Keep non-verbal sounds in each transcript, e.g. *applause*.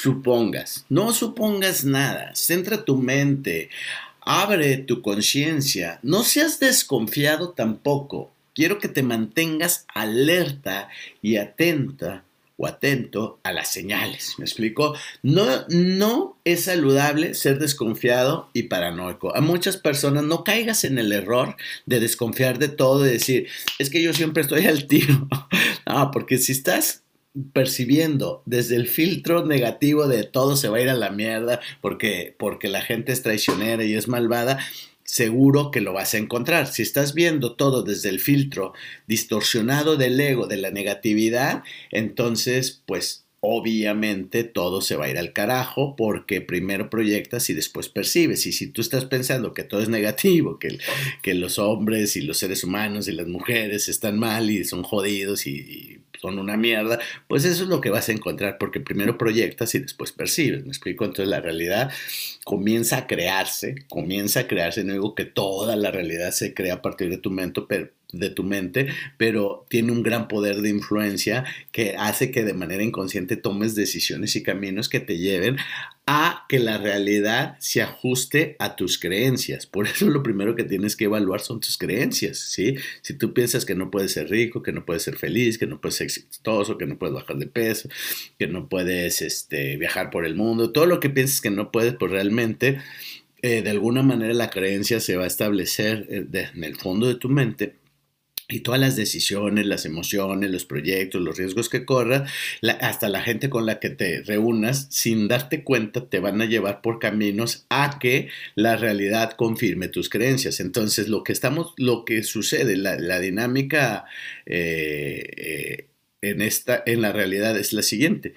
supongas, no supongas nada, centra tu mente, abre tu conciencia, no seas desconfiado tampoco. Quiero que te mantengas alerta y atenta o atento a las señales. ¿Me explico? No, no es saludable ser desconfiado y paranoico. A muchas personas no caigas en el error de desconfiar de todo y decir, es que yo siempre estoy al tiro. no, *laughs* porque si estás percibiendo desde el filtro negativo de todo se va a ir a la mierda porque, porque la gente es traicionera y es malvada, seguro que lo vas a encontrar. Si estás viendo todo desde el filtro distorsionado del ego, de la negatividad, entonces, pues obviamente todo se va a ir al carajo porque primero proyectas y después percibes. Y si tú estás pensando que todo es negativo, que, que los hombres y los seres humanos y las mujeres están mal y son jodidos y son una mierda, pues eso es lo que vas a encontrar porque primero proyectas y después percibes, ¿me explico? Entonces la realidad comienza a crearse, comienza a crearse, no digo que toda la realidad se crea a partir de tu mente, pero de tu mente, pero tiene un gran poder de influencia que hace que de manera inconsciente tomes decisiones y caminos que te lleven a que la realidad se ajuste a tus creencias. Por eso lo primero que tienes que evaluar son tus creencias, ¿sí? Si tú piensas que no puedes ser rico, que no puedes ser feliz, que no puedes ser exitoso, que no puedes bajar de peso, que no puedes este, viajar por el mundo, todo lo que piensas que no puedes, pues realmente... Eh, de alguna manera la creencia se va a establecer eh, en el fondo de tu mente y todas las decisiones, las emociones, los proyectos, los riesgos que corras, hasta la gente con la que te reúnas, sin darte cuenta, te van a llevar por caminos a que la realidad confirme tus creencias. Entonces, lo que estamos, lo que sucede, la, dinámica eh, eh, en esta, en la realidad es la siguiente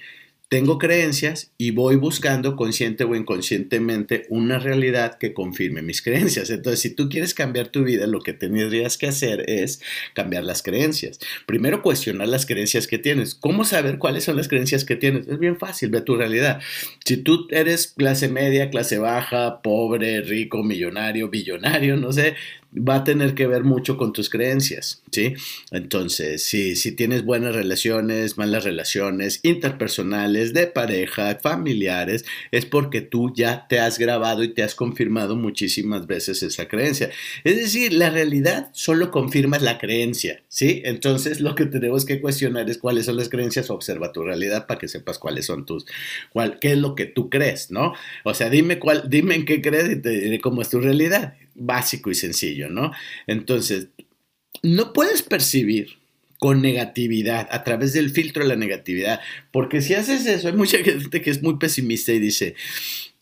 tengo creencias y voy buscando consciente o inconscientemente una realidad que confirme mis creencias. Entonces, si tú quieres cambiar tu vida, lo que tendrías que hacer es cambiar las creencias. Primero, cuestionar las creencias que tienes. ¿Cómo saber cuáles son las creencias que tienes? Es bien fácil, ve tu realidad. Si tú eres clase media, clase baja, pobre, rico, millonario, billonario, no sé, va a tener que ver mucho con tus creencias, ¿sí? Entonces, si, si tienes buenas relaciones, malas relaciones interpersonales, de pareja, familiares, es porque tú ya te has grabado y te has confirmado muchísimas veces esa creencia. Es decir, la realidad solo confirma la creencia, ¿sí? Entonces, lo que tenemos que cuestionar es cuáles son las creencias, observa tu realidad para que sepas cuáles son tus, cuál, qué es lo que tú crees, ¿no? O sea, dime cuál, dime en qué crees y te diré cómo es tu realidad básico y sencillo, ¿no? Entonces, no puedes percibir con negatividad, a través del filtro de la negatividad, porque si haces eso, hay mucha gente que es muy pesimista y dice,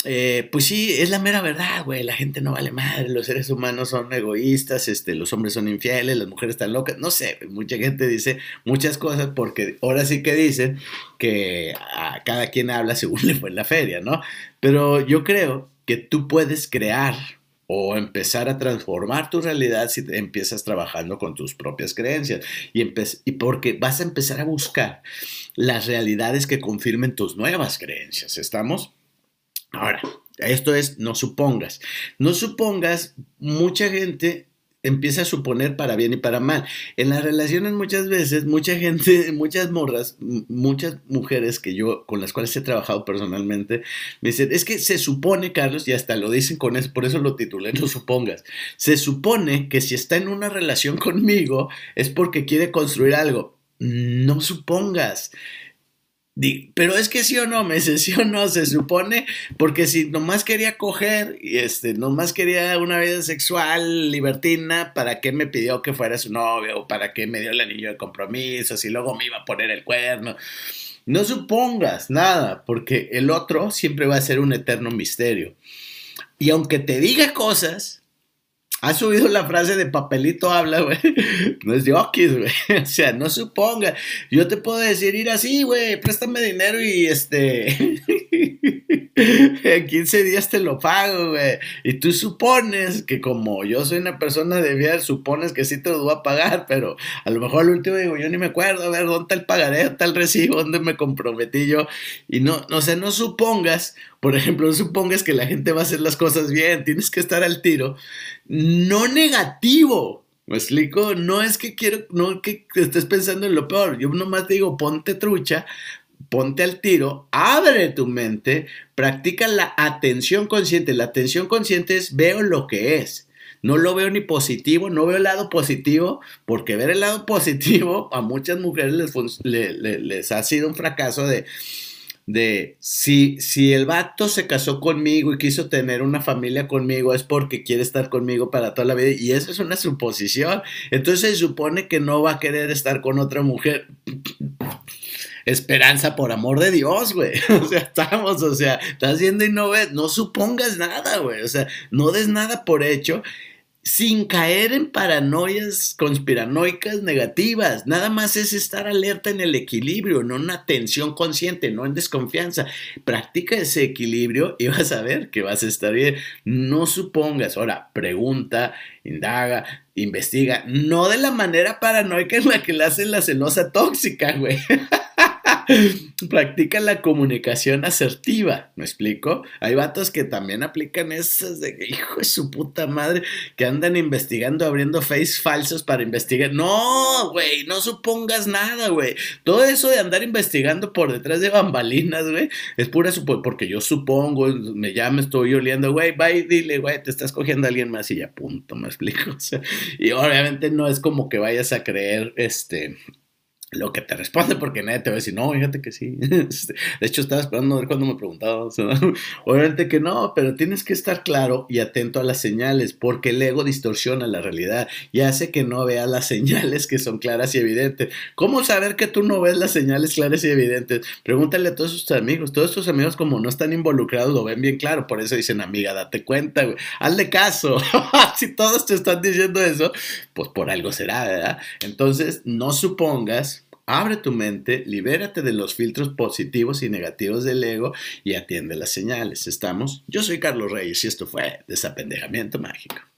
eh, pues sí, es la mera verdad, güey, la gente no vale madre, los seres humanos son egoístas, este, los hombres son infieles, las mujeres están locas, no sé, mucha gente dice muchas cosas porque ahora sí que dicen que a cada quien habla según *laughs* le fue en la feria, ¿no? Pero yo creo que tú puedes crear o empezar a transformar tu realidad si empiezas trabajando con tus propias creencias y, y porque vas a empezar a buscar las realidades que confirmen tus nuevas creencias. ¿Estamos? Ahora, esto es, no supongas. No supongas, mucha gente empieza a suponer para bien y para mal. En las relaciones muchas veces, mucha gente, *laughs* muchas morras, muchas mujeres que yo, con las cuales he trabajado personalmente, me dicen, es que se supone, Carlos, y hasta lo dicen con eso, por eso lo titulé, no supongas, se supone que si está en una relación *laughs* conmigo es porque quiere construir algo. No supongas pero es que sí o no, me dice sí o no, se supone, porque si nomás quería coger y este, nomás quería una vida sexual libertina, ¿para qué me pidió que fuera su novio? ¿O para qué me dio el anillo de compromiso? Si luego me iba a poner el cuerno. No supongas nada, porque el otro siempre va a ser un eterno misterio. Y aunque te diga cosas, ha subido la frase de papelito habla, güey. *laughs* No es de okis, güey. *laughs* O sea, no suponga. Yo te puedo decir, ir así, güey, préstame dinero y este. *laughs* en 15 días te lo pago, güey. Y tú supones que como yo soy una persona de bien, supones que sí te lo voy a pagar, pero a lo mejor al último digo, yo ni me acuerdo, a ver, ¿dónde está el pagaré? ¿Dónde está el recibo? ¿Dónde me comprometí yo? Y no, no sé, no supongas, por ejemplo, no supongas que la gente va a hacer las cosas bien, tienes que estar al tiro. No negativo, ¿Me explico? No es que quiero, no que estés pensando en lo peor. Yo nomás digo, ponte trucha ponte al tiro, abre tu mente, practica la atención consciente. La atención consciente es veo lo que es. No lo veo ni positivo, no veo el lado positivo, porque ver el lado *laughs* positivo a muchas mujeres les, ha sido un fracaso de, de si, si el vato se casó conmigo y quiso tener una familia conmigo es porque quiere estar conmigo para toda la vida y eso es una suposición. Entonces se supone que no va a querer estar con otra mujer esperanza por amor de Dios, güey. *laughs* O sea, estamos, o sea, estás viendo y no ves, no supongas nada, güey. O sea, no des nada por hecho sin caer en paranoias conspiranoicas negativas. Nada más es estar alerta en el equilibrio, no en una tensión consciente, no en desconfianza. Practica ese equilibrio y vas a ver que vas a estar bien. No supongas, ahora, pregunta, indaga, investiga, no de la manera paranoica en la que le hacen la celosa tóxica, güey. *laughs* *laughs* Practica la comunicación asertiva, ¿me explico? Hay vatos que también aplican esas de hijo de su puta madre, que andan investigando, abriendo face falsos para investigar. No, güey, no supongas nada, güey. Todo eso de andar investigando por detrás de bambalinas, güey, es pura suposición, porque yo supongo, me llama, estoy oliendo, güey, y dile, güey, te estás cogiendo a alguien más y ya, punto, ¿me explico? *laughs* y obviamente no es como que vayas a creer, este, lo que te responde porque nadie te va a decir, no, fíjate que sí. *laughs* Este, de hecho, estaba esperando a ver cuando me preguntaba. *laughs* obviamente que no, pero tienes que estar claro y atento a las señales porque el ego distorsiona la realidad y hace que no veas las *laughs* señales que son claras y evidentes. ¿Cómo saber que tú no ves las señales claras y evidentes? Pregúntale a todos tus amigos. Todos tus amigos, como no están involucrados, lo ven bien claro. Por eso dicen, amiga, date cuenta, güey. Hazle caso. si todos te están diciendo eso, pues por algo será, ¿verdad? Entonces, no supongas Abre tu mente, libérate de los filtros positivos y negativos del ego y atiende las señales. ¿Estamos? Yo soy Carlos Reyes y esto fue Desapendejamiento Mágico.